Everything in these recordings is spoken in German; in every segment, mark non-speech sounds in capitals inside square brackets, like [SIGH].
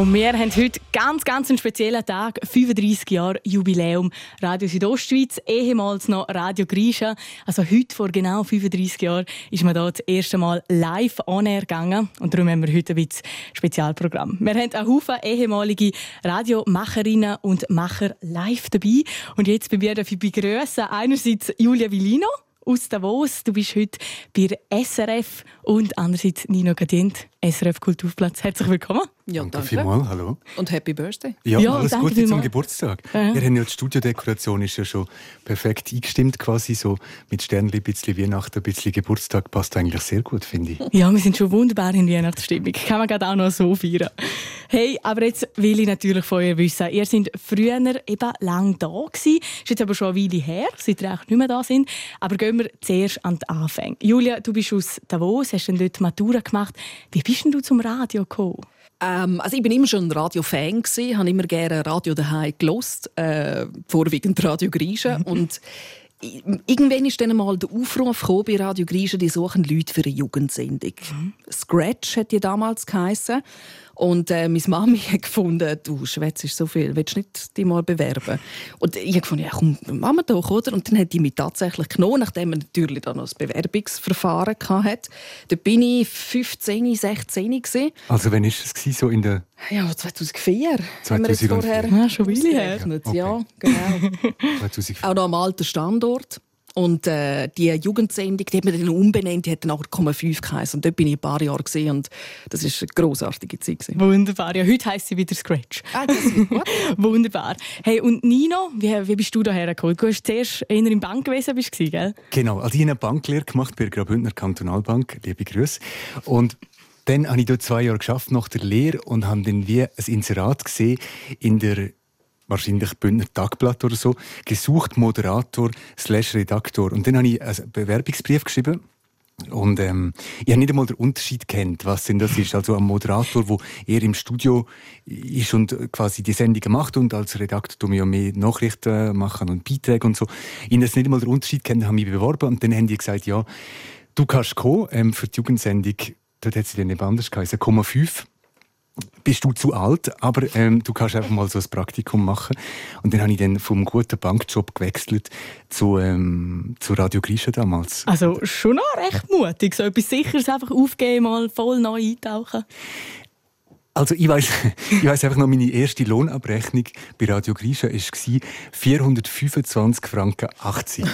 Und wir haben heute ganz, ganz einen speziellen Tag, 35 Jahre Jubiläum Radio Südostschweiz, ehemals noch Radio Grisha. Also heute vor genau 35 Jahren ist man da das erste Mal live on air gegangen und darum haben wir heute ein bisschen Spezialprogramm. Wir haben einen Haufen ehemalige Radiomacherinnen und Macher live dabei und jetzt bei mir darf ich begrüßen einerseits Julia Villino aus Davos. Du bist heute bei SRF und andererseits Nino Gadient, SRF Kulturplatz. Herzlich willkommen. Ja, danke. Vielmals, hallo. Und Happy Birthday. Ja, ja alles Gute zum Geburtstag. Ja. Wir haben ja die Studiodekoration ist ja schon perfekt eingestimmt quasi so mit Sternli, ein bisschen Weihnachten, ein bisschen Geburtstag passt eigentlich sehr gut, finde ich. Ja, wir sind schon wunderbar in Weihnachtsstimmung. Kann man gerade auch noch so feiern. Hey, aber jetzt will ich natürlich von euch wissen, ihr seid früher eben lang da gewesen, ist jetzt aber schon eine Weile her, seit ihr auch nicht mehr da sind. Aber gehen wir zuerst an den Anfang. Julia, du bist aus Davos, hast dann dort Matura gemacht. Wie bist denn du zum Radio gekommen? Ähm, also ich bin immer schon ein Radio-Fan habe immer gerne Radio daheim gelost, äh, vorwiegend Radio Griechen mhm. und Irgendwann ist dann mal der Aufruf bei Radio Griechen, die suchen Leute für eine Jugendsendung. Mhm. Scratch hat die damals geheißen. Und äh, meine Mami [LAUGHS] hat gefunden, du schwätzt so viel, willst du nicht dich mal bewerben? Und ich habe gefunden, ja komm, machen wir doch, oder? Und dann hat die mich tatsächlich genommen, nachdem man natürlich dann noch das Bewerbungsverfahren hatte. Da bin ich 15, 16 gewesen. Also wann war es so in der... Ja, 2004. 2004. Vorher ja, schon Weile her. Okay. Ja, genau. [LAUGHS] 2004. Auch noch am alten Standort. Und äh, die Jugendsendung, die hat man dann umbenannt, die hat dann auch 5 geheißen. Und dort bin ich ein paar Jahre gesehen und das war eine grossartige Zeit. Gewesen. Wunderbar. Ja, heute heisst sie wieder Scratch. Ah, das ist gut. [LAUGHS] Wunderbar. Hey, und Nino, wie, wie bist du daher gekommen? Du hast zuerst in der Bankwesen, bist du, gell? Genau. Also ich habe eine Banklehre gemacht bei der Graubündner Kantonalbank. Liebe Grüße. Und dann habe ich dort zwei Jahre geschafft nach der Lehre und habe dann wie ein Inserat gesehen in der wahrscheinlich Bündner Tagblatt oder so, gesucht Moderator slash Redaktor. Und dann habe ich einen Bewerbungsbrief geschrieben. Und ähm, ich habe nicht einmal den Unterschied kennt, was denn das ist. Also ein Moderator, wo eher im Studio ist und quasi die Sendungen macht und als Redakteur tun wir ja mehr Nachrichten machen und Beiträge und so. Ich habe nicht einmal den Unterschied kennt, habe mich beworben und dann haben die gesagt, ja, du kannst kommen ähm, für die Jugendsendung. Dort hat sie dann eben anders geheißen, 5 bist du zu alt, aber ähm, du kannst einfach mal so ein Praktikum machen. Und dann habe ich dann vom guten Bankjob gewechselt zu, ähm, zu Radio Grisha damals. Also schon noch recht mutig, so etwas Sicheres einfach aufgeben, mal voll neu eintauchen. Also ich weiß, [LAUGHS] ich weiß einfach noch, meine erste Lohnabrechnung bei Radio Grisha war 425 Franken 80.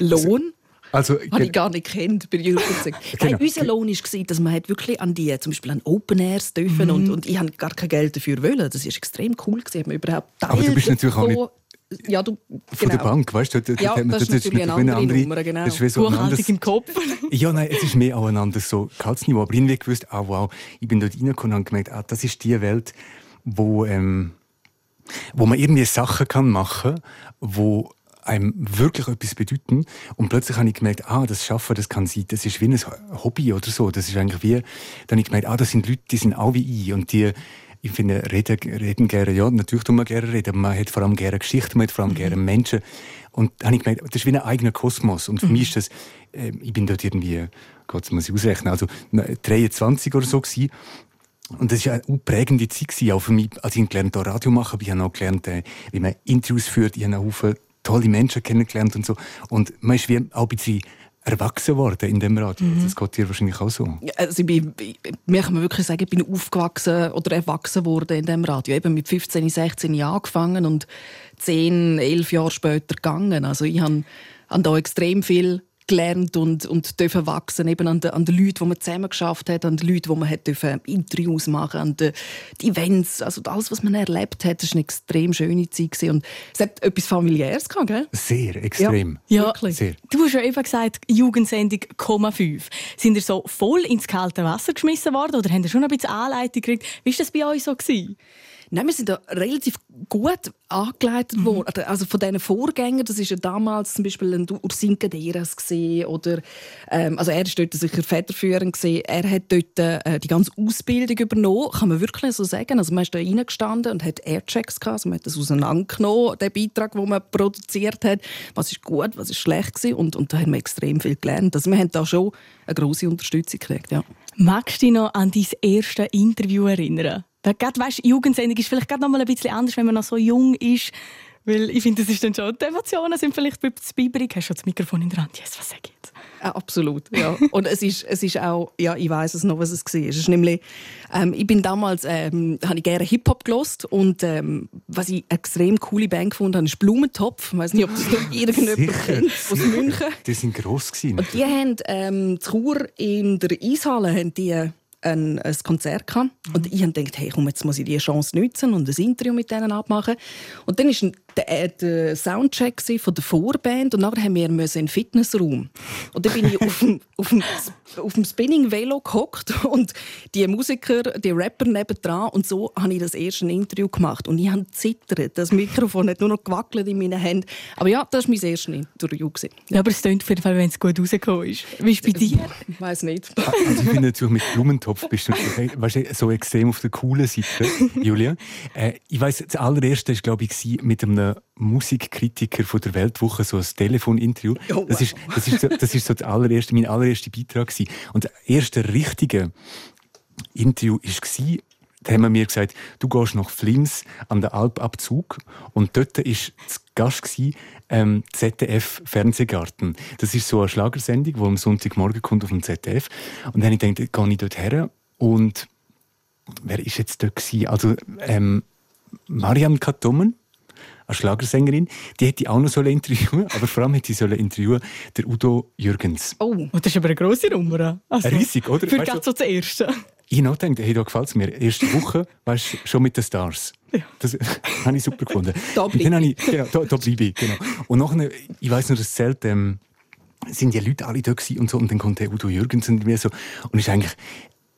Lohn? Also, Habe ich gar nicht kennt [LAUGHS] bei genau. Nein, unser Lohn war, dass man wirklich an die, zum Beispiel an Open Airs dürfen mhm. und, und ich habe gar kein Geld dafür wollen. Das war extrem cool gewesen, man überhaupt Aber du bist natürlich auch nicht ja, du, Von der genau. Bank, weißt du? Da, ja, das, das ist natürlich eine andere, andere Nummer, genau. Das ist so anderes, im Kopf. [LAUGHS] ja, nein, es ist mehr auch ein anderes so Gehaltsniveau. Aber ich habe gewusst, ah, wow, ich bin dort reingekommen und gemerkt, ah, das ist die Welt, wo, ähm, wo man irgendwie Sachen kann machen kann, wo einem wirklich etwas bedeuten. Und plötzlich habe ich gemerkt, ah, das Schaffen, das kann sein, das ist wie ein Hobby oder so. Das ist eigentlich wie, dann habe ich gemerkt, ah, das sind Leute, die sind auch wie ich. Und die, ich finde, reden, reden gerne, ja, natürlich tun wir gerne reden, aber man hat vor allem gerne Geschichten, man hat vor allem mhm. gerne Menschen. Und dann habe ich gemerkt, das ist wie ein eigener Kosmos. Und für mhm. mich ist das, äh, ich bin dort irgendwie, Gott, muss ich ausrechnen, also 23 oder so gewesen. Und das war eine prägende Zeit, auch für mich, als ich gelernt habe, Radio machen, ich habe auch gelernt, äh, wie man Interviews führt, ich habe auch tolle Menschen kennengelernt und so. Und man ist wie auch ein bisschen erwachsen worden in dem Radio. Mhm. Das geht dir wahrscheinlich auch so. Also ich bin, mir kann man wirklich sagen, ich bin aufgewachsen oder erwachsen worden in dem Radio. Eben mit 15, 16 Jahren angefangen und 10, 11 Jahre später gegangen. Also ich habe, habe da extrem viel gelernt und, und dürfen wachsen eben an den, an den Leuten, die man zusammen geschafft hat, an den Leuten, die man hat dürfen Interviews machen, an den die Events, also alles, was man erlebt hat, das war eine extrem schöne Zeit gewesen. und es hat etwas familiäres gehabt, gell? Sehr, extrem. Ja, ja Sehr. Du hast ja eben gesagt, Jugendsendung 5. Sind ihr so voll ins kalte Wasser geschmissen worden oder habt ihr schon ein bisschen Anleitung gekriegt? Wie war das bei euch so gewesen? Nein, wir sind da relativ gut angeleitet mhm. worden. Also von diesen Vorgängern, das war ja damals zum Beispiel ein Ursin Caderas oder ähm, also er ist dort sicher federführend gewesen. Er hat dort äh, die ganze Ausbildung übernommen, kann man wirklich so sagen. Also man ist da reingestanden und hat Airchecks gehabt, also man hat das auseinandergenommen, den Beitrag, den man produziert hat. Was ist gut, was ist schlecht gewesen. und, und da haben wir extrem viel gelernt. Also wir haben da schon eine grosse Unterstützung gekriegt, ja. Magst du dich noch an dein erstes Interview erinnern? Gerade, weißt, Jugendsendung ist vielleicht gerade noch mal ein bisschen anders, wenn man noch so jung ist. Weil ich finde, das ist dann schon, die Emotionen sind vielleicht ein bisschen bibrig. Hast du das Mikrofon in der Hand? Yes, was sag ich jetzt? Ja, absolut, ja. Und es ist, es ist auch, ja, ich weiß es noch, was es war. Es ist nämlich, ähm, ich bin damals, ähm, habe ich gerne Hip-Hop gelost und ähm, was ich eine extrem coole Band gefunden habe, ist Blumentopf. Ich weiß nicht, ob das noch [LAUGHS] irgendjemand kennt, aus München. Die sind gross gewesen. Und die haben, ähm, Chur in der Eishalle, haben die ein, ein Konzert gehabt. Und ich habe gedacht, hey, komm, jetzt muss ich diese Chance nutzen und ein Interview mit denen abmachen. Und dann war der, äh, der Soundcheck von der Vorband und nachher haben wir in einen Fitnessraum. Und dann bin ich auf dem, [LAUGHS] auf dem, auf dem Spinning-Velo gehockt und die Musiker, die Rapper nebendran und so habe ich das erste Interview gemacht. Und ich habe zittert. Das Mikrofon hat nur noch gewackelt in meinen Händen. Aber ja, das war mein erstes Interview. Ja, aber es klingt auf jeden Fall, wenn es gut rausgekommen ist. Wie ist es bei dir? Ich weiß nicht. Also ich finde natürlich mit Blumentopf bist du weißt, so extrem auf der coolen Seite, Julia. Äh, ich weiß, das allererste war, glaube ich, mit einem Musikkritiker von der Weltwoche, so ein Telefoninterview. Oh, das, ist, das, ist so, das ist so das allererste, mein allererster Beitrag. Gewesen. Und das erste richtige Interview war, da haben wir mir gesagt, du gehst nach Flims an den Alpabzug und dort war das Gast gewesen, ähm, ZDF Fernsehgarten. Das ist so eine Schlagersendung, die am Sonntagmorgen kommt auf dem ZDF. Und dann habe ich gedacht, gehe ich dort her und wer ist jetzt dort gewesen? Also ähm, Mariam Katomen, eine Schlagersängerin, die hätte ich auch noch interviewen [LAUGHS] aber vor allem hätte ich interviewen der Udo Jürgens. Oh, das ist aber eine grosse Nummer. Also, Riesig, oder? Für weißt so das Erste. Ich noch gedacht, hey, da gefällt es mir. Erste Woche, weißt schon mit den Stars. Ja. Das [LAUGHS] habe ich super gefunden. da bleibe ich. Genau, da, da bleibe ich, genau. Und nachher, ich weiß noch, das Zelt, ähm, sind die Leute alle da und so, und dann kommt der Udo Jürgens und mir so, und ist eigentlich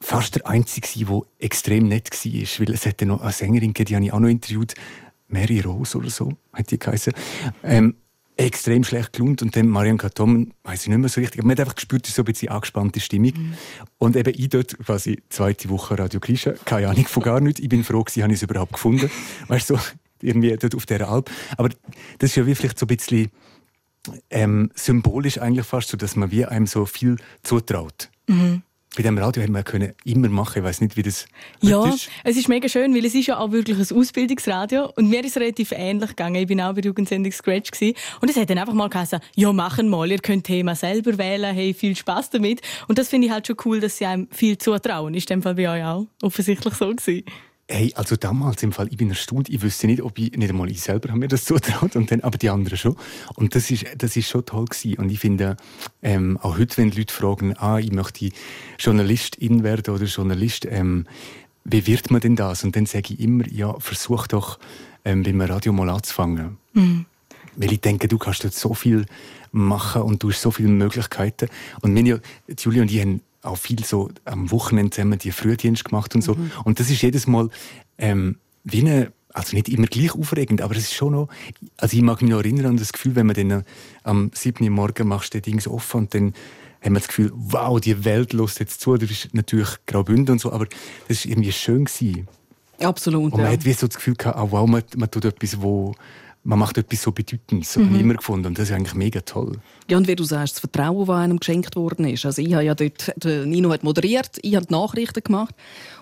fast der Einzige, der extrem nett war, weil es hätte noch eine Sängerin gegeben, die habe ich auch noch interviewt, Mary Rose oder so, hat die geheißen. Ähm, extrem schlecht gelohnt und dann Marianne Katom, weiß ich nicht mehr so richtig, aber man hat einfach gespürt, so ein bisschen angespannte Stimmung. Mhm. Und eben ich dort quasi zweite Woche Radio Grisha, keine Ahnung von gar nichts. Ich bin froh gewesen, habe ich es überhaupt gefunden. Weißt du, so, irgendwie dort auf dieser Alp. Aber das ist ja wie vielleicht so ein bisschen ähm, symbolisch eigentlich fast so, dass man wie einem so viel zutraut. Mhm bei dem Radio hätten wir können immer machen. Ich weiß nicht, wie das ja, ist. es ist mega schön, weil es ist ja auch wirklich ein Ausbildungsradio und mir ist es relativ ähnlich gegangen. Ich bin auch bei Jugendsendung Scratch gewesen. und es hat dann einfach mal gesagt, ja machen mal, ihr könnt Thema selber wählen, hey viel Spaß damit und das finde ich halt schon cool, dass sie einem viel zutrauen. Ist in dem Fall bei euch auch offensichtlich so gewesen. Hey, also damals im Fall, ich bin erstaunt. Ich wüsste nicht, ob ich, nicht einmal ich selber habe mir das [LAUGHS] zutraut, und dann, aber die anderen schon. Und das ist, das ist schon toll gewesen. Und ich finde, ähm, auch heute, wenn Leute fragen, ah, ich möchte Journalistin werden oder Journalist, ähm, wie wird man denn das? Und dann sage ich immer, ja, versuch doch, ähm, beim Radio mal anzufangen. Mhm. Weil ich denke, du kannst dort so viel machen und du hast so viele Möglichkeiten. Und ja, Julia und ich haben auch viel so am Wochenende zusammen die Frühdienst gemacht und so. Mhm. Und das ist jedes Mal ähm, wie eine, also nicht immer gleich aufregend, aber es ist schon noch, also ich mag mich noch erinnern an das Gefühl, wenn man dann am 7. Uhr Morgen machst du Dings offen und dann haben wir das Gefühl, wow, die Welt lässt jetzt zu. Du bist natürlich Graubünden und so, aber das war irgendwie schön. Gewesen. Absolut. Und man ja. hat wie so das Gefühl gehabt, oh, wow, man, man tut etwas, wo man macht etwas so Bedeutendes, so mhm. habe ich immer gefunden. Und das ist eigentlich mega toll. Ja, und wie du sagst, das Vertrauen, das einem geschenkt worden ist. Also ich habe ja dort, Nino hat moderiert, ich habe die Nachrichten gemacht.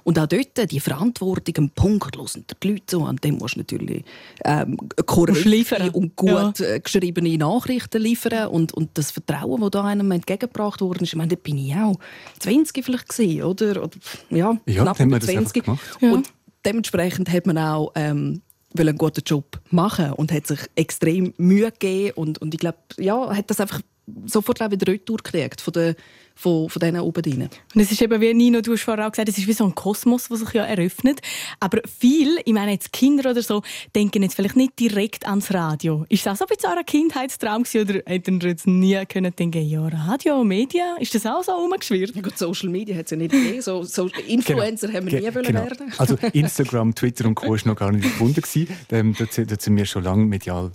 Und auch dort die Verantwortung, einen Punkt und die Leute so, an dem musst du natürlich ähm, korrekte und gut ja. Äh, geschriebene Nachrichten liefern. Und, und das Vertrauen, das da einem entgegengebracht worden ist, ich meine, da bin ich auch 20 vielleicht gesehen, oder? oder? Ja, ja knapp über 20. Ja. Und dementsprechend hat man auch ähm, einen guten Job machen und hat sich extrem Mühe gegeben und, und ich glaube, ja, hat das einfach sofort wieder retour gekriegt von den von, von denen oben drin. Und es ist eben, wie Nino, du hast vorher auch gesagt, es ist wie so ein Kosmos, der sich ja eröffnet. Aber viel, ich meine jetzt Kinder oder so, denken jetzt vielleicht nicht direkt ans Radio. Ist das auch so ein bisschen ein Kindheitstraum gewesen, oder hätten ihr jetzt nie können denken, ja, Radio, Medien, ist das auch so rumgeschwirrt? Ja gut, Social Media hat es ja nicht gegeben. So, so Influencer genau. haben wir nie Ge genau. werden Also Instagram, Twitter und Co. war noch gar nicht gefunden. Ähm, dort, dort sind wir schon lange medial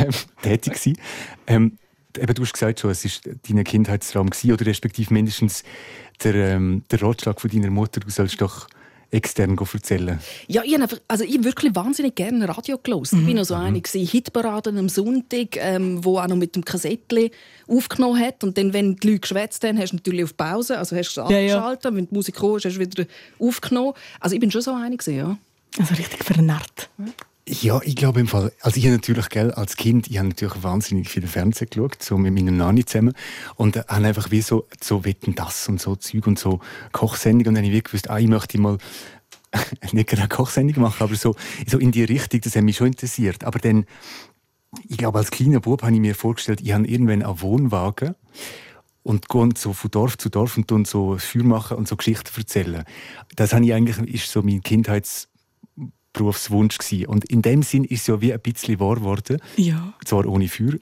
ähm, tätig gewesen. Ähm, eben, du hast gesagt, schon, es war dein Kindheitsraum gewesen, oder respektive mindestens der, ähm, der Ratschlag von deiner Mutter, du sollst doch extern erzählen? Ja, ich habe also ich wirklich wahnsinnig gerne Radio gelesen. Mhm. Ich war noch so mhm. eine Hitparaden am Sonntag, ähm, wo auch noch mit dem Kassettchen aufgenommen hat. Und dann, wenn die Leute geschwätzt haben, hast du natürlich auf Pause, also hast du es ja, abgeschaltet. Ja. Wenn die Musik kam, hast du wieder aufgenommen. Also ich bin schon so eine ja. Also richtig vernarrt. Mhm. Ja, ich glaube im Fall, also ich habe natürlich, gell, als Kind, ich habe natürlich wahnsinnig viel Fernsehen geschaut, so mit meinem Nani zusammen und äh, habe einfach wie so, so Wetten, das und so Zeug und so Kochsendungen und dann habe ich gewusst, ah, ich möchte mal [LAUGHS] nicht gerade eine Kochsendung machen, aber so, so in die Richtung, das hat mich schon interessiert. Aber dann, ich glaube, als kleiner Bub habe ich mir vorgestellt, ich habe irgendwann einen Wohnwagen und gehe so von Dorf zu Dorf und dann so Feuer machen und so Geschichten erzählen. Das habe ich eigentlich, ist so mein Kindheits Berufswunsch gewesen. Und in dem Sinn ist es ja wie ein bisschen wahr geworden. Ja. Zwar ohne Feuer.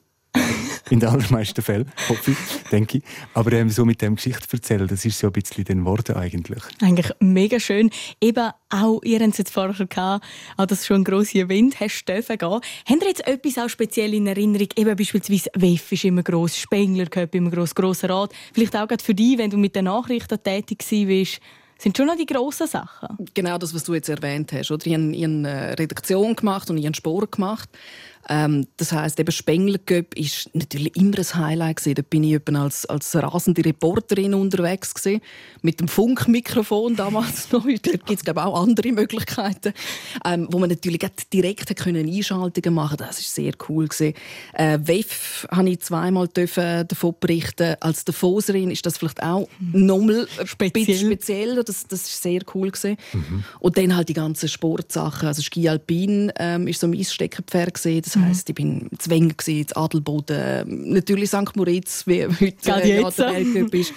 in den allermeisten Fällen, hoffe ich, denke ich. Aber ähm, so mit dem Geschichte erzählen, das ist so ein bisschen den Worten eigentlich. Eigentlich mega schön. Eben auch, ihr habt es jetzt vorher gehabt, auch das schon ein grosser Event, hast dürfen gehen. Habt ihr jetzt etwas auch speziell in Erinnerung? Eben beispielsweise WEF ist immer gross, Spengler gehört immer gross, grosser Rat. Vielleicht auch gerade für dich, wenn du mit den Nachrichten tätig warst, sind schon noch die grossen Sachen. Genau das, was du jetzt erwähnt hast. Oder? Ich habe eine Redaktion gemacht und ich habe Sport gemacht. Ähm, das heißt, eben Spengler Cup ist natürlich immer ein Highlight gewesen. Da bin ich eben als, als rasende Reporterin unterwegs gewesen, mit dem Funkmikrofon damals [LAUGHS] noch. Dort gibt es glaube auch andere Möglichkeiten, ähm, wo man natürlich direkt können Einschaltungen machen. Das ist sehr cool gewesen. Äh, WEF habe ich zweimal dürfen davon berichten. Als Davoserin ist das vielleicht auch nochmal speziell. speziell. Das, das ist sehr cool gewesen. Mhm. Und dann halt die ganzen Sportsachen. Also Ski Alpin ähm, ist so mein Steckenpferd gewesen. Das heisst, ich bin zu Wenger, in Adelboden, natürlich St. Moritz, wie heute äh, ja, der Weltcup ist.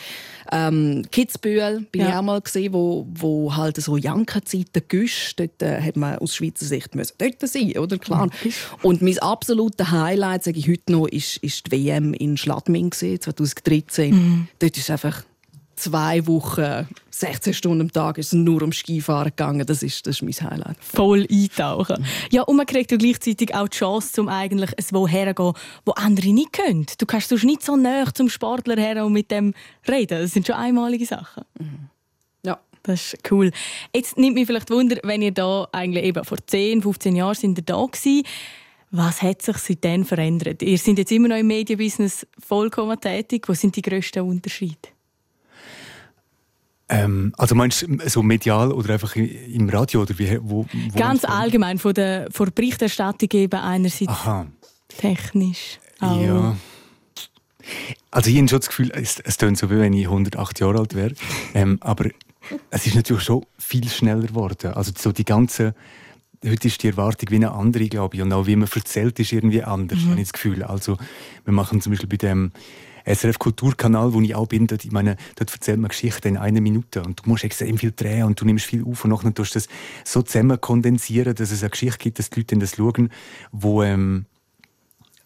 Ähm, Kitzbühel bin ja. ich auch mal gesehen, wo, wo halt so Jankenzeiten güsch. Dort äh, hat man aus Schweizer Sicht müssen dort sein, oder klar. Ja. Und mein absolutes Highlight, sage ich heute noch, ist, ist die WM in Schladming 2013. Mhm. Dort ist einfach zwei Wochen, 16 Stunden am Tag, ist es nur um Skifahren gegangen. Das ist, das ist mein Highlight. Voll eintauchen. Ja, und man kriegt ja gleichzeitig auch die Chance, um eigentlich ein herzugehen, wo andere nicht können. Du kannst sonst nicht so näher zum Sportler her und mit dem reden. Das sind schon einmalige Sachen. Mhm. Ja. Das ist cool. Jetzt nimmt mich vielleicht Wunder, wenn ihr da eigentlich eben vor 10, 15 Jahren sind ihr da gewesen. Was hat sich seitdem verändert? Ihr seid jetzt immer noch im Medienbusiness vollkommen tätig. Was sind die grössten Unterschiede? Ähm, also meinst du so medial oder einfach im Radio? Oder wie, wo, wo Ganz allgemein, von der, von der Berichterstattung eben einerseits Aha. technisch. Auch. Ja. Also ich habe schon das Gefühl, es, es klingt so, wie wenn ich 108 Jahre alt wäre. Ähm, aber es ist natürlich schon viel schneller geworden. Also so die ganze heute ist die Erwartung wie eine andere, glaube ich. Und auch wie man erzählt, ist irgendwie anders, mhm. habe ich das Gefühl. Also wir machen zum Beispiel bei dem SRF Kulturkanal, wo ich auch bin, dort, ich meine, dort erzählt man Geschichten in einer Minute und du musst extrem viel drehen und du nimmst viel auf und nachher tust du das so zusammen kondensieren, dass es eine Geschichte gibt, dass die Leute das schauen, wo ähm,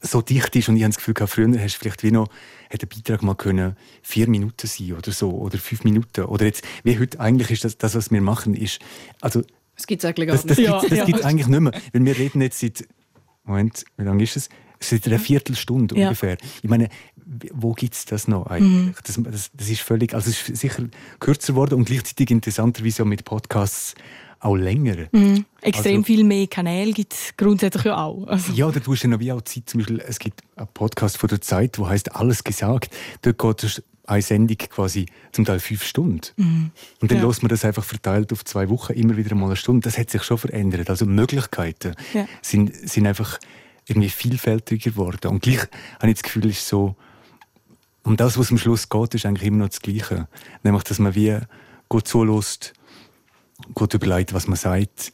so dicht ist und ich habe das Gefühl, gehabt, früher hast du vielleicht wie noch hätte ein Beitrag mal können vier Minuten sein oder so oder fünf Minuten oder jetzt wie heute eigentlich ist das, das was wir machen ist also das gibt es eigentlich gar nicht. Das, das ja, gibt es ja. eigentlich nicht mehr. Weil wir reden jetzt seit, Moment, wie lange ist es? Seit einer Viertelstunde ja. ungefähr. Ich meine, wo gibt es das noch eigentlich? Mhm. Das, das, das, ist völlig, also es ist sicher kürzer geworden und gleichzeitig interessanterweise auch mit Podcasts auch länger. Mhm. Extrem also, viel mehr Kanäle gibt es grundsätzlich ja auch. Also. Ja, da tust du ja wie auch Zeit. Zum Beispiel, es gibt einen Podcast von der Zeit, der heißt «Alles gesagt». Dort geht eine Sendung quasi zum Teil fünf Stunden. Mhm. Und dann ja. lässt man das einfach verteilt auf zwei Wochen immer wieder mal eine Stunde. Das hat sich schon verändert. Also Möglichkeiten ja. sind, sind einfach irgendwie vielfältiger geworden. Und gleich habe ich das Gefühl, ist so, um das, was am Schluss geht, ist eigentlich immer noch das Gleiche. Nämlich, dass man wie gut zulässt, gut überlegt, was man sagt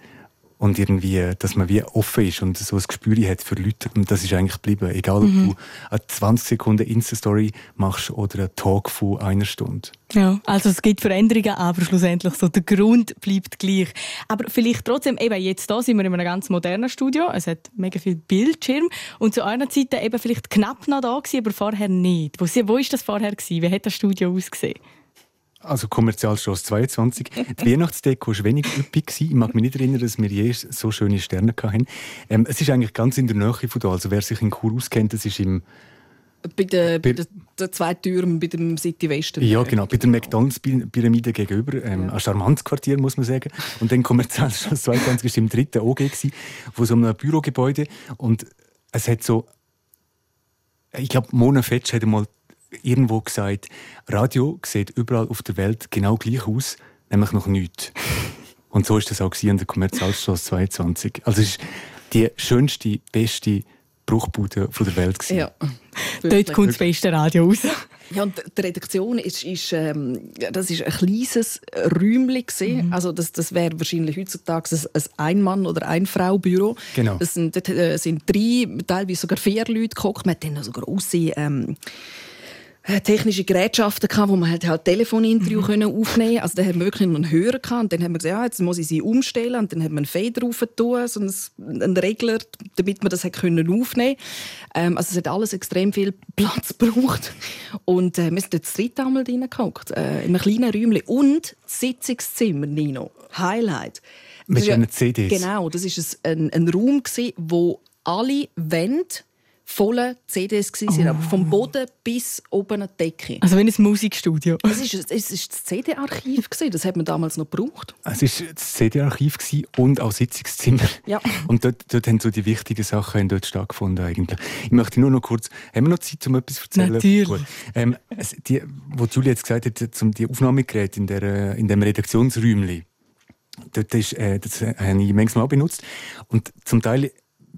und irgendwie, dass man wie offen ist und so ein Gespür hat für Leute. Und das ist eigentlich geblieben. Egal, ob Mhm. du eine 20 Sekunden Insta-Story machst oder einen Talk von einer Stunde. Ja, also es gibt Veränderungen, aber schlussendlich so der Grund bleibt gleich. Aber vielleicht trotzdem, eben jetzt da sind wir in einem ganz modernen Studio, es hat mega viel Bildschirm und zu einer Zeit eben vielleicht knapp noch da gewesen, aber vorher nicht. Wo, wo ist das vorher gewesen? Wie hat das Studio ausgesehen? Also Kommerzialstrasse 22. Die Weihnachtsdeko war wenig üppig. gewesen. Ich mag mich nicht erinnern, dass wir je so schöne Sterne hatten. Ähm, es ist eigentlich ganz in der Nähe von da. Also wer sich in Chur auskennt, das ist im... Bei, der, bei Bei- den, den zwei Türmen bei dem City Western. Ja, genau. Bei der McDonalds-Pyramide gegenüber. Ähm, ein charmantes Quartier, muss man sagen. Und dann Kommerzialstrasse 22 war im dritten OG, gewesen, wo so einem Bürogebäude. Und es hat so... Ich glaube, Mona Fetsch hat mal irgendwo gesagt, Radio sieht überall auf der Welt genau gleich aus, nämlich noch nichts. Und so ist das auch an der Kommerzialstrasse 22. Also es ist die schönste, beste Bruchbude von der Welt. gewesen. Ja. Dort kommt das beste Radio raus. Ja, und die Redaktion ist, ist, ähm, das ist ein kleines Räumchen. gewesen. Also das, das wäre wahrscheinlich heutzutage ein, ein Ein-Mann- oder Ein-Frau-Büro. Genau. Das sind, dort äh, sind drei, teilweise sogar vier Leute gekocht. Man hat dann noch so grosse ähm, äh, technische Gerätschaften gehabt, wo man halt, halt Telefoninterview können aufnehmen Also da haben wir wirklich noch einen Hörer gehabt. Und dann haben wir gesagt, ja, jetzt muss ich sie umstellen. Und dann haben wir einen Fader drauf tun, so einen, einen Regler, damit man das hat können aufnehmen ähm, Also es hat alles extrem viel [LAUGHS] Platz gebraucht. Und äh, wir sind dort das dritte Mal drin gehockt, äh, in einem kleinen Räumchen. Und das Sitzungszimmer, Nino, Highlight. Mit diesen CDs. Genau, das war ein, ein Raum, gewesen, wo alle Wände voller CDs waren, aber vom Boden bis oben an die Decke. Also wie ein Musikstudio. Es ist, es ist das CD-Archiv, gewesen, das hat man damals noch gebraucht. Es war das CD-Archiv gewesen und auch Sitzungszimmer. Ja. Und dort, dort haben so die wichtigen Sachen dort stattgefunden eigentlich. Ich möchte nur noch kurz, haben wir noch Zeit, um etwas zu erzählen? Natürlich. Gut. Ähm, die, wo Julia jetzt gesagt hat, zum die Aufnahmegeräte in, der, in dem Redaktionsräumli, dort ist, äh, das habe ich manchmal auch benutzt. Und zum Teil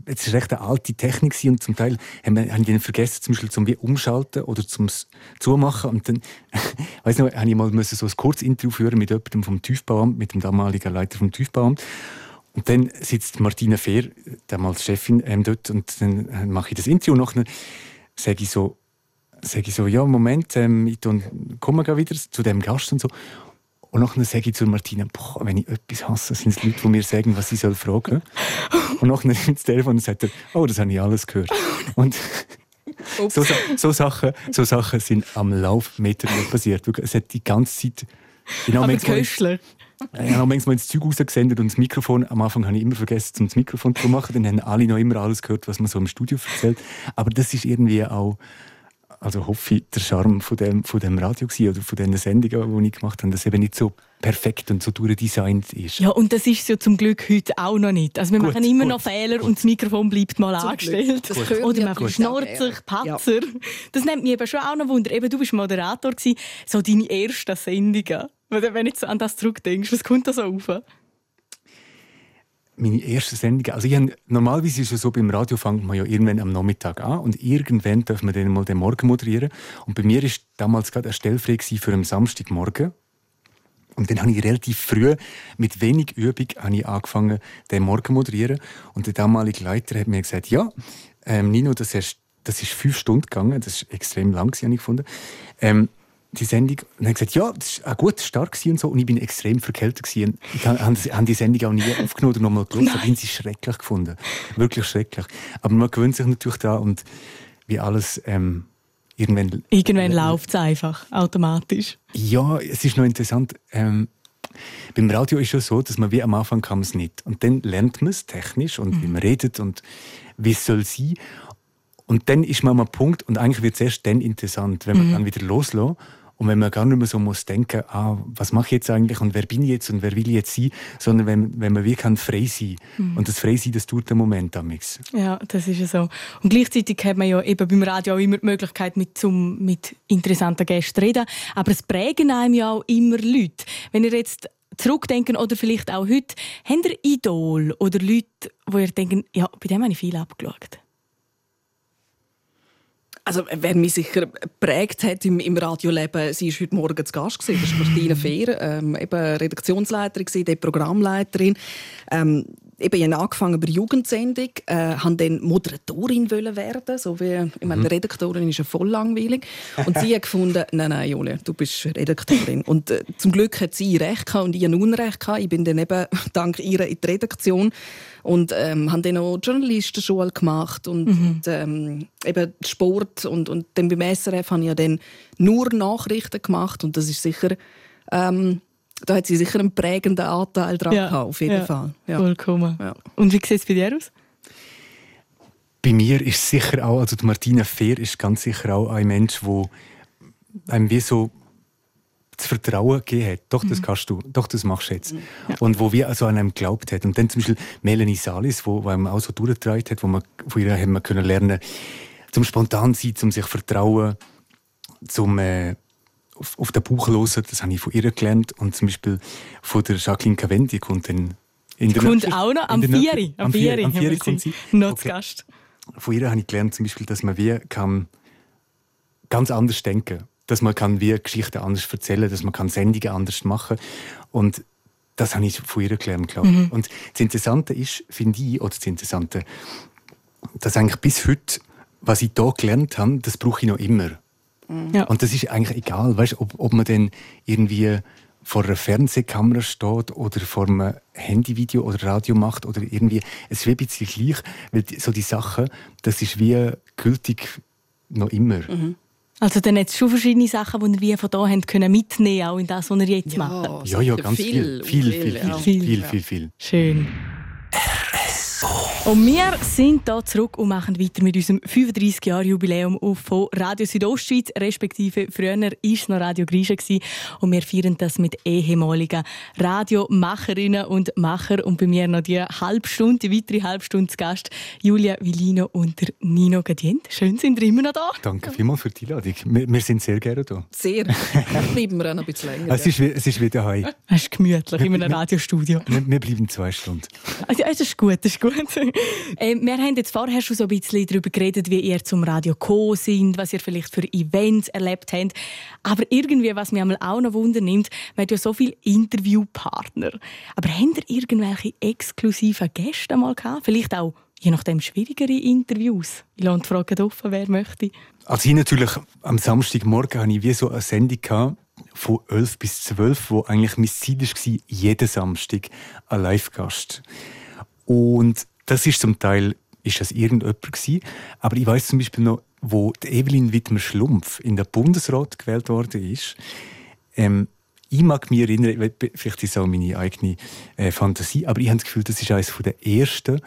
es war recht eine alte Technik und zum Teil haben wir, haben die vergessen, zum Beispiel zum umschalten oder zum Zumachen. Und dann, [LAUGHS] weiß noch, habe ich mal müssen so ein Kurzinterview führen mit jemandem vom Tiefbauamt, mit dem damaligen Leiter vom Tiefbauamt. Und dann sitzt Martina Fehr, damals Chefin, ähm, dort und dann äh, mache ich das Interview und nachher sage ich so, sage ich so, ja, Moment, ähm, ich komme wieder zu dem Gast und so. Und nachher sage ich zu Martina, boah, wenn ich etwas hasse, sind es Leute, die mir sagen, was ich soll fragen. Und nachher das Telefon und sagt er, oh, das habe ich alles gehört. Und so, so, Sachen, so Sachen sind am Laufmeter passiert. Es hat die ganze Zeit... Genau, Aber Köstler. ich habe manchmal ins Zeug rausgesendet und das Mikrofon, am Anfang habe ich immer vergessen, zum das Mikrofon zu machen. Dann haben alle noch immer alles gehört, was man so im Studio erzählt. Aber das ist irgendwie auch, also hoffe ich, der Charme von dem, von dem Radio gewesen, oder von den Sendungen, die ich gemacht habe, dass es eben nicht so perfekt und so durchdesignt ist. Ja, und das ist es ja zum Glück heute auch noch nicht. Also wir Gut, machen immer gut, noch Fehler und das Mikrofon bleibt mal Zum angestellt. Oder ja man verschnurrt sich, Ja. Patzer. Das nimmt mich eben schon auch noch Wunder. Eben, du bist Moderator gewesen. So deine ersten Sendungen. Wenn du wenn du jetzt an das zurückdenkst, was kommt da so auf? Meine erste Sendung, also ich habe, normalerweise ist es so, beim Radio fängt man ja irgendwann am Nachmittag an und irgendwann darf man dann mal den Morgen moderieren. Und bei mir ist damals gerade eine Stelle frei gewesen für einen Samstagmorgen. Und dann habe ich relativ früh, mit wenig Übung, ich angefangen, den Morgen moderieren. Und der damalige Leiter hat mir gesagt, ja, ähm, Nino, das ist, das ist fünf Stunden gegangen, das ist extrem lang, habe ich gefunden. Ähm, die Sendung, und hat gesagt, ja, das war ein guter Start gewesen und so. Und ich bin extrem verkältet gewesen. Ich habe die Sendung auch nie [LAUGHS] aufgenommen oder nochmal geschaut. Ich habe sie schrecklich gefunden. Wirklich schrecklich. Aber man gewöhnt sich natürlich da und wie alles, ähm, irgendwann Irgendwann läuft es einfach, automatisch. ja, es ist noch interessant. Ähm, beim Radio ist es so, dass man wie am Anfang kann es nicht. Und dann lernt man es technisch und wie man redet und wie es soll sein. Und dann ist man am Punkt und eigentlich wird es erst dann interessant, wenn man dann wieder loslässt. Und wenn man gar nicht mehr so muss denken, ah, was mache ich jetzt eigentlich und wer bin ich jetzt und wer will ich jetzt sein, sondern wenn, wenn man wirklich kann frei sein Und das frei sein, das tut der Moment amix. Ja, das ist ja so. Und gleichzeitig hat man ja eben beim Radio auch immer die Möglichkeit, mit, zum, mit interessanten Gästen zu reden. Aber es prägen einem ja auch immer Leute. Wenn ihr jetzt zurückdenken oder vielleicht auch heute, habt ihr Idol oder Leute, wo ihr denkt, ja, bei dem habe ich viel abgeschaut? Also, wer mich sicher geprägt hat im, im Radioleben, sie war heute Morgen zu Gast. Gewesen. Das ist Martina Fehr, ähm, eben Redaktionsleiterin, gewesen, Programmleiterin. Ähm, eben, ich angefangen bei Jugendsendung, äh, habe dann Moderatorin werden, so wie, ich meine, mhm. Redaktorin ist ja voll langweilig. Und sie hat gefunden, [LAUGHS] nein, nein, Julia, du bist Redaktorin. Und äh, zum Glück hat sie Recht gehabt und ich ein Unrecht gehabt. Ich bin dann eben [LAUGHS] dank ihr in die Redaktion und ähm, habe dann auch Journalistenschule gemacht und, mhm. und ähm, eben Sport und, und dann beim SRF habe ich ja dann nur Nachrichten gemacht und das ist sicher ähm, da hat sie sicher einen prägenden Anteil dran ja, gehabt, auf jeden ja, Fall. Ja. Vollkommen. Ja. Und wie sieht es bei dir aus? Bei mir ist sicher auch, also Martina Fehr ist ganz sicher auch ein Mensch, der einem wie so das Vertrauen gegeben hat. Doch, das mhm. kannst du. Doch, das machst du jetzt. Ja. Und wo wir also an einem geglaubt haben. Und dann zum Beispiel Melanie Salis, wo, wo einem auch so durchgetragen hat, wo man von ihr haben wir können lernen, zum spontan sein, zum sich vertrauen, zum äh, auf, auf den Bauch hören, das habe ich von ihr gelernt. Und zum Beispiel von der Jacqueline Cavendi kommt dann in der kommt auch noch am Vieri. Am Vieri, am Vieri kommt sie. Noch okay. Gast. Von ihr habe ich gelernt, zum Beispiel, dass man wie kann ganz anders denken dass man kann wie Geschichten anders erzählen dass man kann Sendungen anders machen und das habe ich von ihr gelernt, glaube ich. Mhm. Und das Interessante ist, finde ich, oder das Interessante, dass eigentlich bis heute, was ich hier gelernt habe, das brauche ich noch immer. Ja. Und das ist eigentlich egal, weißt, ob, ob man dann irgendwie vor einer Fernsehkamera steht oder vor einem Handyvideo oder Radio macht oder irgendwie, es ist wie ein bisschen gleich, weil so die Sachen, das ist wie gültig noch immer. Mhm. Also dann jetzt schon verschiedene Sachen, die wir von hier haben können mitnehmen, auch in das, was ihr jetzt ja, macht. Ja, ja, ganz viel. Viel, viel, viel, viel, viel, viel, viel, viel. Schön. Und wir sind hier zurück und machen weiter mit unserem 35-Jahr-Jubiläum von Radio Südostschweiz, respektive früher war es noch Radio Grische und wir feiern das mit ehemaligen Radiomacherinnen und Macher und bei mir noch die halbe Stunde, die weitere halbe Stunde zu Gast, Julia Villino und der Nino Gadient. Schön, sind ihr immer noch da. Danke vielmals für die Einladung. Wir, wir sind sehr gerne da. Sehr. [LAUGHS] bleiben wir auch noch ein bisschen länger. Es ist, es ist wieder heim. Es ist gemütlich in einem Radiostudio. Wir, wir bleiben zwei Stunden. Also, das ist gut, das ist gut. Ähm, wir haben jetzt vorher schon so ein bisschen darüber geredet, wie ihr zum Radio gekommen sind, was ihr vielleicht für Events erlebt habt. Aber irgendwie, was mich auch noch Wunder nimmt, man hat ja so viele Interviewpartner. Aber habt ihr irgendwelche exklusiven Gäste mal gehabt? Vielleicht auch je nachdem schwierigere Interviews. Ich lasse die Frage offen, wer möchte. Also ich natürlich am Samstagmorgen hatte ich wie so eine Sendung gehabt, von 11 bis 12, wo eigentlich mein Ziel war, jeden Samstag ein Live-Gast. Und das ist zum Teil ist das irgendjemand gewesen. Aber ich weiß zum Beispiel noch, wo Evelyn Wittmer-Schlumpf in der Bundesrat gewählt worden ist. Ähm, ich mag mich erinnern, vielleicht ist es auch meine eigene äh, Fantasie, aber ich habe das Gefühl, das ist eines der ersten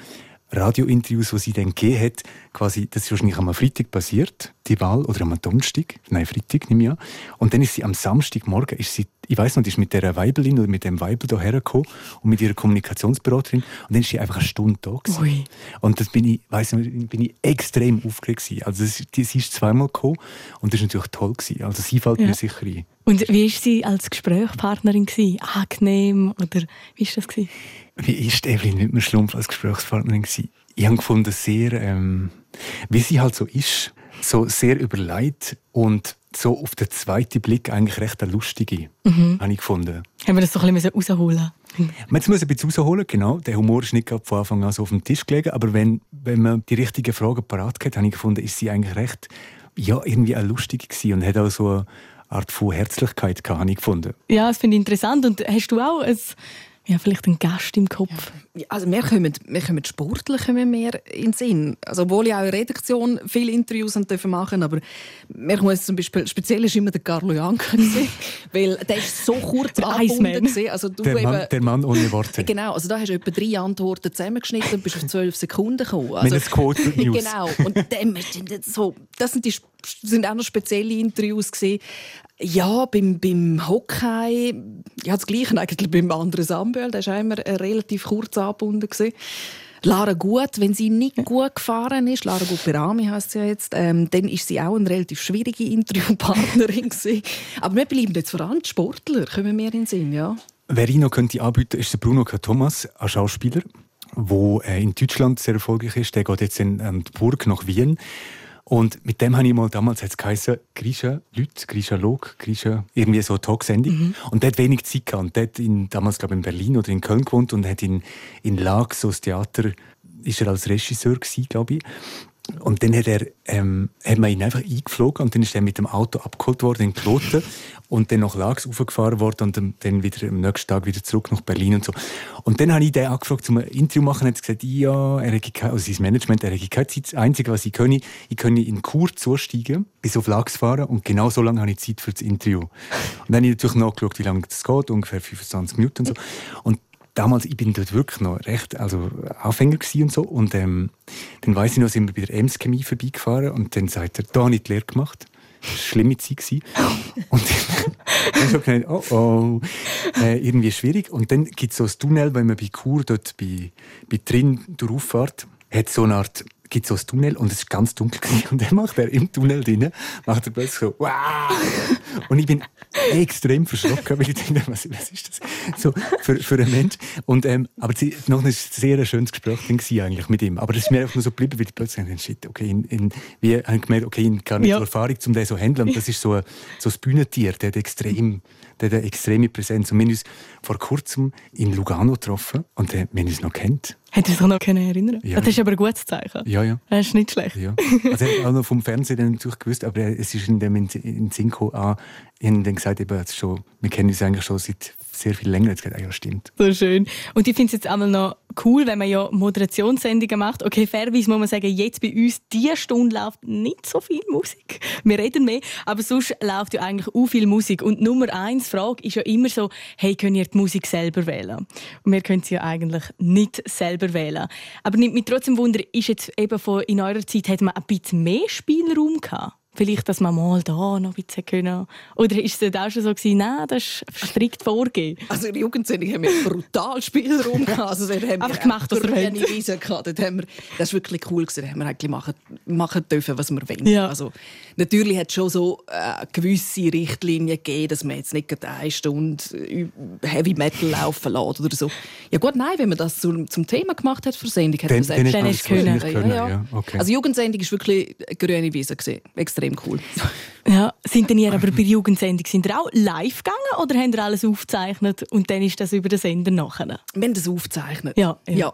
Radiointerviews, die sie dann gegeben hat, quasi, das ist wahrscheinlich am Freitag passiert, die Wahl, oder am Donnerstag, nein, Freitag, nehme ich an. Und dann ist sie am Samstagmorgen, ist sie, ich weiß noch, die ist mit der Weibelin oder mit dem Weibel hierher gekommen und mit ihrer Kommunikationsberaterin und dann ist sie einfach eine Stunde da gewesen. Ui. Und das bin ich, weiss nicht, bin ich extrem aufgeregt gewesen. Also das, die, sie ist zweimal gekommen und das war natürlich toll gewesen. Also sie fällt ja. mir sicher ein. Und wie war sie als Gesprächspartnerin? Gewesen? Angenehm oder wie war das? Gewesen? Wie ist Evelyn nicht mehr Schlumpf als Gesprächspartnerin gewesen? Ich habe gefunden, sehr, ähm, wie sie halt so ist, so sehr überlegt und so auf den zweiten Blick eigentlich recht eine lustige, mhm. habe ich gefunden. Haben wir das doch ein bisschen rausholen man muss ein bisschen rausholen, genau. Der Humor ist nicht von Anfang an so auf dem Tisch gelegen, aber wenn, wenn man die richtigen Fragen parat hat, habe ich gefunden, ist sie eigentlich recht, ja, irgendwie eine lustige gewesen und hat auch so eine Art von Herzlichkeit gehabt, habe ich gefunden. Ja, das finde ich interessant. Und hast du auch ein ja, vielleicht ein Gast im Kopf. Ja, also wir kommen, wir kommen sportlich kommen mehr in den Sinn. Also obwohl ich auch in Redaktion viele Interviews dürfen machen, aber mir muss zum Beispiel speziell ist immer der Carlo Janka [LAUGHS] weil der ist so kurz angebunden also du der, eben, Mann, der Mann ohne Worte. Genau, also da hast du etwa drei Antworten zusammengeschnitten und bist auf zwölf Sekunden gekommen. Also, Quote [LAUGHS] News. genau, und dem, so, das sind die sind auch noch spezielle Interviews gewesen. Ja, beim, beim Hockey, ja, das Gleiche eigentlich beim anderen Samböl, der war immer relativ kurz angebunden. Gewesen. Lara Gut, wenn sie nicht gut gefahren ist, Lara Gut Berami heisst sie ja jetzt, ähm, dann ist sie auch eine relativ schwierige Interviewpartnerin [LAUGHS] gewesen. Aber wir bleiben jetzt vor allem Sportler, kommen wir in den Sinn, ja. Noch könnte anbieten, ist der Bruno K. Thomas, ein Schauspieler, der äh, in Deutschland sehr erfolgreich ist. Der geht jetzt in, in die Burg nach Wien Und mit dem habe ich mal damals, es geheißen, Grisha Leute, Grisha Log, Grisha, irgendwie so eine Talksendung. Mhm. Und der hat wenig Zeit gehabt. Und der hat in, damals, glaube ich, in Berlin oder in Köln gewohnt und hat in, in Lag so das Theater ist er als Regisseur gewesen, glaube ich. Und dann hat, er, ähm, hat man ihn einfach eingeflogen und dann ist er mit dem Auto abgeholt worden in Kloten und dann nach Lags aufgefahren worden und dann wieder am nächsten Tag wieder zurück nach Berlin und so. Und dann habe ich den angefragt, zum Interview machen, und er hat gesagt, ja, er hat keine, also sein Management, er hat keine Zeit. Das Einzige, was ich kann, ich kann in Kur zusteigen, bis auf Lags fahren und genau so lange habe ich Zeit für das Interview. Und dann habe ich natürlich nachgeschaut, wie lange das geht, ungefähr 25 Minuten und so. Und damals, ich bin dort wirklich noch recht, also Aufhänger und so. Und ähm, dann weiss ich noch, sind wir bei der Ems Chemie vorbeigefahren und dann sagt er, da habe ich die Lehre gemacht. Das war eine schlimme Zeit. [LAUGHS] Und dann habe ich gedacht, oh oh, äh, irgendwie schwierig. Und dann gibt es so ein Tunnel, wenn man bei Chur dort bei, bei drin durchfährt, hat so eine Art gibt so ein Tunnel und es ist ganz dunkel und dann macht er im Tunnel drin, macht er plötzlich so wow und ich bin extrem verschrocken, weil ich denke, was, was ist das so für, für einen Mensch und ähm, aber sie, noch ein sehr schönes Gespräch eigentlich mit ihm, aber das ist mir einfach nur so geblieben, weil ich plötzlich dachte, shit, okay, in, in, wie habe gemerkt, okay, ich habe nicht ja. Erfahrung, um den so zu handeln und das ist so, ein, so ein Bühnentier, der hat extrem der hat eine extreme Präsenz. Und wir haben uns vor kurzem in Lugano getroffen und wir haben uns noch kennt. Hätte ich sich noch erinnern ja. Das ist aber ein gutes Zeichen. Ja, ja. Das ist nicht schlecht. Ja. Also ich auch noch vom Fernsehen natürlich gewusst, aber es ist in dem in, in Synco an, ich habe dann gesagt, eben, schon, wir kennen uns eigentlich schon seit sehr viel länger. Jetzt gesagt, ja, stimmt. So schön. Und ich finde es jetzt einmal noch cool, wenn man ja Moderationssendungen macht. Okay, fairerweise muss man sagen, jetzt bei uns, diese Stunde läuft nicht so viel Musik. Wir reden mehr, aber sonst läuft ja eigentlich auch viel Musik. Und Nummer eins Frage ist ja immer so, hey, könnt ihr die Musik selber wählen? Und wir können sie ja eigentlich nicht selber wählen. Aber nimmt mich trotzdem Wunder, ist jetzt eben von, in eurer Zeit, hat man ein bisschen mehr Spielraum gehabt? Vielleicht, dass man mal da noch ein bisschen können. Oder ist es auch schon so gewesen, nein, das ist strikt vorgegeben? Also in der Jugendsendung haben wir brutal Spielraum gehabt. Also dort haben Einfach gemacht, was wir wollen. Dort haben wir, das war wirklich cool gewesen. Da haben wir eigentlich machen, machen dürfen, was wir wollen. Ja. Also, natürlich hat es schon so äh, gewisse Richtlinien gegeben, dass man jetzt nicht eine Stunde Heavy Metal laufen lässt oder so. Ja gut, nein, wenn man das zum, zum Thema gemacht hat für Sendung, hat man selbst können. können. Ja, ja. Ja, okay. Also Jugendsendung war wirklich grüne Wiese. Gewesen. Extrem extrem cool. Ja, sind denn ihr aber bei der Jugendsendung sind ihr auch live gegangen oder habt ihr alles aufgezeichnet und dann ist das über den Sender nachher? Wir haben das aufgezeichnet. Ja, ja. ja.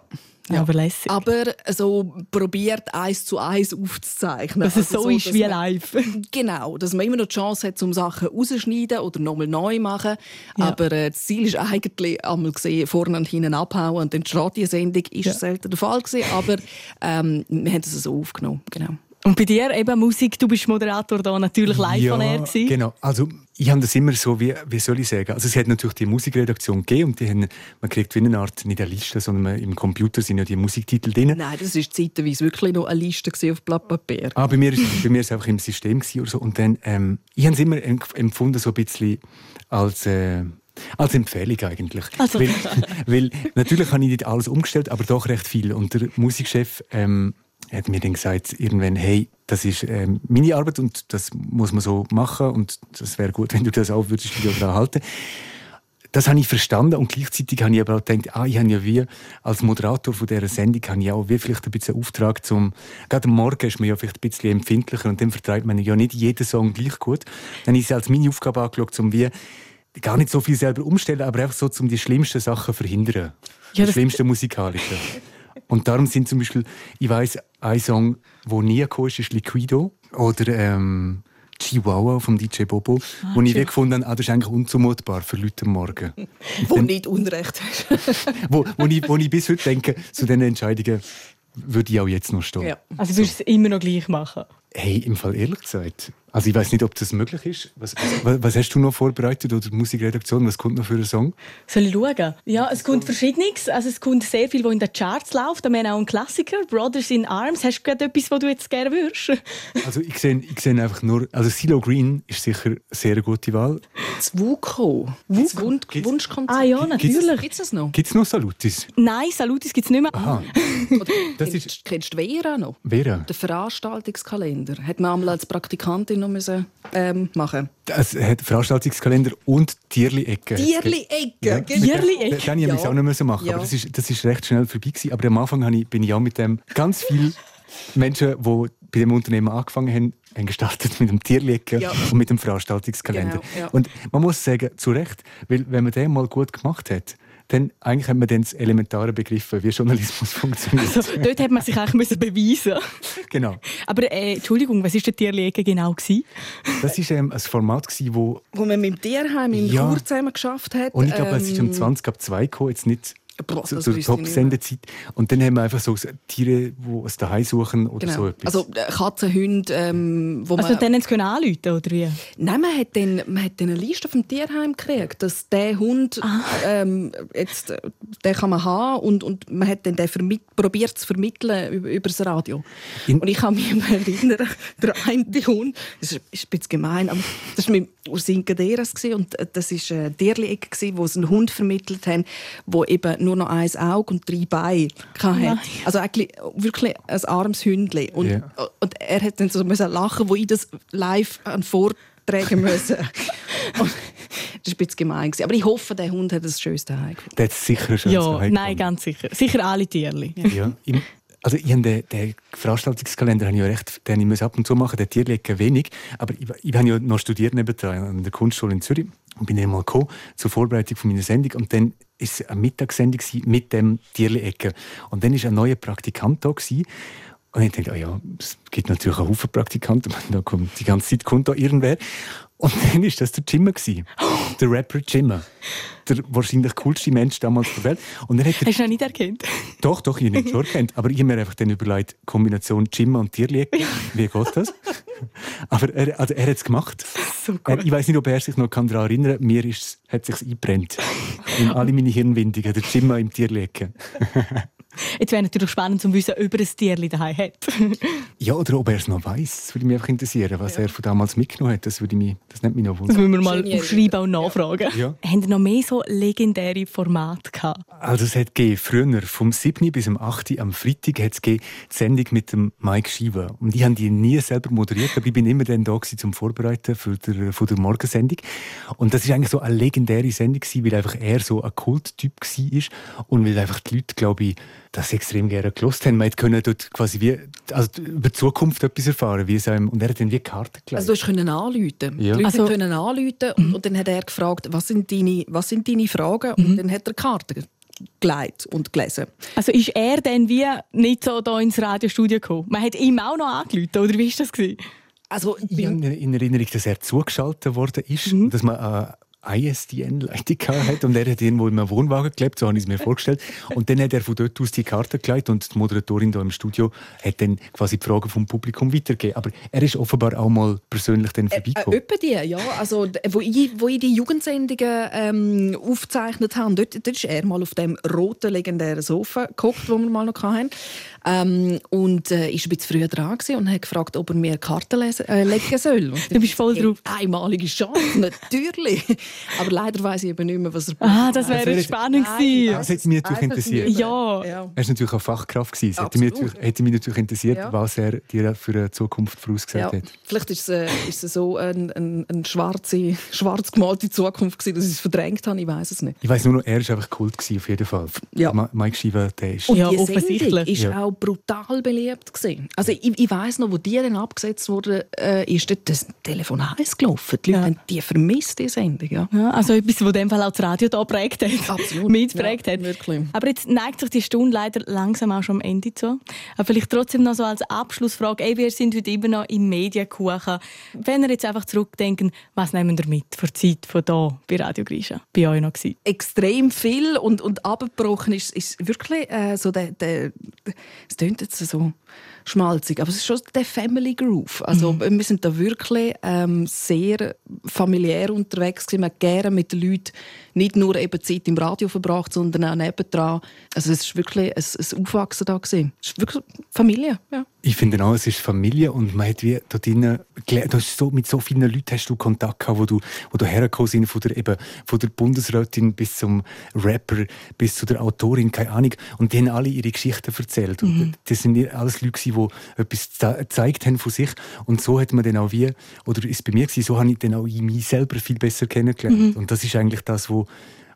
Ja. Aber lässig. Aber so probiert eins zu eins aufzuzeichnen. Dass es also so, ist wie live. [LAUGHS] genau, dass man immer noch die Chance hat, um Sachen rauszuschneiden oder nochmal neu machen. Ja. Aber äh, das Ziel ist eigentlich einmal gesehen, vorne und hinten abhauen und dann die Radiosendung ist ja. selten der Fall gewesen, aber ähm, wir haben es so aufgenommen. Genau. Und bei dir eben Musik, du bist Moderator da natürlich live ja, von er gewesen. genau. Also ich habe das immer so, wie, wie soll ich sagen, also es hat natürlich die Musikredaktion gegeben und die haben, man kriegt wie eine Art, nicht eine Liste, sondern im Computer sind ja die Musiktitel drin. Nein, das war zeitweise wirklich noch eine Liste auf Blatt Papier. Ah, bei mir ist bei mir ist es einfach im System oder so. Und dann, ähm, ich habe es immer empfunden so ein bisschen als... Äh, als Empfehlung eigentlich. Also. Weil, [LAUGHS] weil, natürlich habe ich nicht alles umgestellt, aber doch recht viel. Und der Musikchef ähm, hat mir dann gesagt, irgendwann, hey, das ist ähm, meine Arbeit und das muss man so machen und das wäre gut, [LAUGHS] wenn du das auch würdest wieder daran halten. Das habe ich verstanden und gleichzeitig habe ich aber auch gedacht, ah, ich habe ja wie als Moderator von dieser Sendung habe ich auch wie vielleicht ein bisschen Auftrag zum, gerade am Morgen ist man ja vielleicht ein bisschen empfindlicher und dann vertreibt man ja nicht jeden Song gleich gut. Dann ist es als meine Aufgabe angeschaut, um wie gar nicht so viel selber umstellen, aber einfach so, um die schlimmsten Sachen zu verhindern. Ja, die schlimmsten musikalischen. Und darum sind zum Beispiel, ich weiß, ein Song, der nie gekommen ist, ist Liquido. Oder ähm, Chihuahua vom DJ Bobo, ah, wo ich gefunden habe, ah, das ist eigentlich unzumutbar für Leute am Morgen. [LAUGHS] wo Dann, nicht Unrecht hast. [LAUGHS] wo, wo, ich, wo ich bis heute denke, zu diesen Entscheidungen würde ich auch jetzt noch stehen. Ja. Also würdest du es immer noch gleich machen? Hey, im Fall ehrlich gesagt, also ich weiß nicht, ob das möglich ist. Was, was, was, hast du noch vorbereitet oder Musikredaktion? Was kommt noch für einen Song? Soll ich schauen? Ja, es kommt Verschiedenes. Also es kommt sehr viel, was in den Charts läuft. Da haben auch einen Klassiker, Brothers in Arms. Hast du gerade etwas, was du jetzt gerne würdest? Also ich sehe, ich sehe einfach nur, also Silo Green ist sicher eine sehr gute Wahl. Das Wuko. Das Wund Wunschkonzert. Ah ja, natürlich. Gibt es das noch? Gibt es noch Salutis? Nein, Salutis gibt es nicht mehr. Aha. [LAUGHS] das ist... Kennst du Vera noch? Vera? Der Veranstaltungskalender. Hat man einmal als Praktikantin noch müssen ähm, machen. Es hat Veranstaltungskalender und Tierli-Ecke. Tierli-Ecke, ja, Tierli-Ecke. Den ja. ich auch noch machen, ja. aber das ist, das ist recht schnell vorbei gewesen. Aber am Anfang ich, bin ich auch mit dem ganz viel Menschen, die bei dem Unternehmen angefangen haben, haben gestartet mit dem Tierlegen ja. und mit dem Veranstaltungskalender. Genau, ja. Und man muss sagen, zu Recht, weil wenn man den mal gut gemacht hat, dann eigentlich hat man dann das elementare begriffen, wie Journalismus [LAUGHS] funktioniert. Also, dort hat man sich eigentlich beweisen [LAUGHS] Genau. Aber äh, Entschuldigung, was war der Tierlegen genau? Gewesen? Das war ähm, ein Format, gewesen, wo... Wo man mit dem Tierheim in ja. Chur zusammen geschafft hat. Und ich glaube, ähm, es ist um 20 ab 2 gekommen, jetzt nicht Boah, zur so Top-Sendezeit. Und dann haben wir einfach so Tiere, die es daheim suchen oder genau. so etwas. Also äh, Katzen, Hunde, ähm, wo also man... dann können anrufen oder wie? Nein, man hat, dann, man hat dann eine Liste vom Tierheim gekriegt, dass der Hund, ah. ähm, jetzt, äh, den kann man haben und, und man hat dann den probiert zu vermitteln über, über das Radio. In und ich kann mich [LAUGHS] erinnern, der eine Hund, das ist, ist ein bisschen gemein, aber das war mit Ursinkaderas und äh, das war eine Tierli-Ecke, wo sie einen Hund vermittelt haben, der eben nur noch ein Auge und drei Beine hatte. Also eigentlich wirklich ein armes Hündchen. Und, yeah. und er hat dann so lachen, wo ich das live an vortragen musste. [LAUGHS] das war ein bisschen gemein. Aber ich hoffe, der Hund hat das schönste Heim. Der hat sicher ein schönes Ja, nein, ganz sicher. Sicher alle Tiere. Ja. ja. Also ich den, den Veranstaltungskalender habe ich ja recht, den ich ab und zu machen, der Tierlegen wenig, aber ich, ich habe ja noch studiert nebenan an der Kunstschule in Zürich und bin dann mal gekommen zur Vorbereitung von meiner Sendung und dann ist eine Mittagssendung mit dem Tierli-Ecke und dann ist ein neuer Praktikant da gewesen. und ich dachte, oh ja, es gibt natürlich einen Haufen Praktikanten, [LAUGHS] da kommt die ganze Zeit kommt da irgendwer und [LAUGHS] dann war das der Jimmer. Der Rapper Jimmer. Der wahrscheinlich coolste Mensch damals der Welt. Und dann hat er, Hast du ihn nicht erkannt? Doch, doch, ich habe ihn schon erkannt. Aber ich habe mir einfach dann überlegt, Kombination Jimmer und Tierlieg, wie geht das? Aber er, also er hat es gemacht. So er, ich weiß nicht, ob er sich noch daran erinnern kann. Mir ist, hat es sich eingebrennt. In alle meine Hirnwindungen. Der Jimmer im Tierlegen. Jetzt wäre natürlich spannend zu wissen, ob er ein Tierli daheim hat. ja, oder ob er es noch weiß. Das würde mich einfach interessieren, was ja. er von damals mitgenommen hat. Das, würde mich, das nimmt mich noch wundern. Das müssen wir mal Schön aufschreiben und nachfragen. Ja. Haben Sie noch mehr so legendäre Formate gehabt? Also es hat früher, vom 7. bis zum 8. am Freitag, hat es die Sendung mit dem Mike Schieber. Und ich habe die nie selber moderiert, aber ich bin immer dann da zum Vorbereiten für der, für der Morgensendung. Und das war eigentlich so eine legendäre Sendung weil einfach er so ein Kulttyp war und weil einfach die Leute, glaube ich, das extrem gerne gelost haben. Man konnte dort quasi wie, also über die Zukunft etwas erfahren. Wie es einem, und er hat dann wie Karten gelegt. Also du können anrufen. Ja. Die Leute also, können anrufen und, mhm. und, dann hat er gefragt, was sind deine, was sind deine Fragen? Und mhm. dann hat er Karten gelegt und gelesen. Also ist er dann wie nicht so da ins Radiostudio gekommen? Man hat ihm auch noch angerufen, oder wie war das? Gewesen? Also, ich habe in Erinnerung, dass er zugeschaltet worden ist, mhm. dass man äh, ISDN-Leitung hat und er hat irgendwo in einem Wohnwagen gelebt, so habe ich es mir vorgestellt. Und dann hat er von dort aus die Karte gelegt und die Moderatorin da im Studio hat dann quasi die Fragen vom Publikum weitergegeben. Aber er ist offenbar auch mal persönlich dann vorbeigekommen. Äh, äh, die, ja. Also, wo ich, wo ich die Jugendsendungen ähm, aufgezeichnet habe, dort, dort ist er mal auf dem roten legendären Sofa geguckt, wo wir mal noch hatten. Ähm, und äh, ist ein bisschen früher dran und hat gefragt, ob er mir Karten lesen, äh, legen soll. Und [LAUGHS] du bist voll drauf. Einmalige Chance, [LAUGHS] natürlich. Aber leider weiß ich eben nicht mehr, was er Ah, das wäre also, spannend gewesen. Das hätte mich natürlich interessiert. Ja. ja. Er ist natürlich auch Fachkraft gewesen. Hätte mich, natürlich, hätte mich natürlich interessiert, ja. was er dir für eine Zukunft vorausgesagt ja. hat. Vielleicht ist es, äh, ist es so eine ein, ein schwarze, schwarz gemalte Zukunft gewesen, dass ich es verdrängt habe. Ich weiß es nicht. Ich weiß nur noch, er ist einfach Kult gewesen, auf jeden Fall. Ja. Mike Shiva, der ist... Und ja, offensichtlich. ist auch brutal beliebt gewesen. Also ich, ich weiß noch, wo die dann abgesetzt wurde, äh, ist das Telefon heiß gelaufen. Die Leute ja. haben die vermisst, die Sendung. Ja. ja also etwas, was in dem Fall auch das Radio da prägt hat. Absolut. Mitprägt ja, hat. Wirklich. Aber jetzt neigt sich die Stunde leider langsam auch schon am Ende zu. Aber vielleicht trotzdem noch so als Abschlussfrage. Ey, wir sind heute immer noch im Medienkuchen. Wenn ihr jetzt einfach zurückdenken, was nehmen wir mit für die Zeit von hier bei Radio Grisha? Bei euch noch gewesen? Extrem viel und, und abgebrochen ist, ist wirklich äh, so der, der, es klingt jetzt so schmalzig. Aber es ist schon der Family Groove. Also mhm. wir sind da wirklich ähm, sehr familiär unterwegs gewesen. Wir haben gerne mit den Leuten nicht nur eben Zeit im Radio verbracht, sondern auch nebendran. Also es ist wirklich ein, ein Aufwachsen da gewesen. Es ist wirklich Familie, ja. Ich finde auch, es ist Familie und man hat wie dort drinnen, hast so, mit so vielen Leuten hast du Kontakt gehabt, wo du, wo du hergekommen sind, von der, eben, von der Bundesrätin bis zum Rapper, bis zu der Autorin, keine Ahnung. Und die haben alle ihre Geschichten erzählt. Mhm. Und das sind alles Leute, die etwas gezeigt haben von sich. Und so hat man dann auch wie, oder ist bei mir gewesen, so habe ich dann auch mich selber viel besser kennengelernt. Mhm. Und das ist eigentlich das, wo,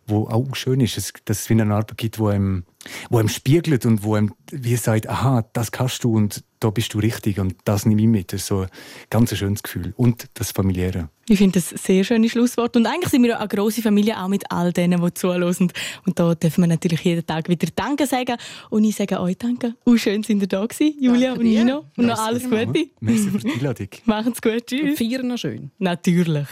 wo auch schön ist, dass, dass es wie eine Arbeit gibt, wo einem wo einem spiegelt und wo einem wie sagt, aha, das kannst du und da bist du richtig und das nehme ich mit. Das ist so ein ganz schönes Gefühl. Und das Familiäre. Ich finde das ein sehr schönes Schlusswort. Und eigentlich sind wir eine grosse Familie, auch mit all denen, die zuhören. Und da dürfen wir natürlich jeden Tag wieder Danke sagen. Und ich sage euch Danke. Und schön sind ihr da gewesen, Julia Danke und dir. Nino. Und noch alles Gute. Merci für die Einladung. [LAUGHS] Machen's gut. Tschüss. Feiern noch schön. Natürlich.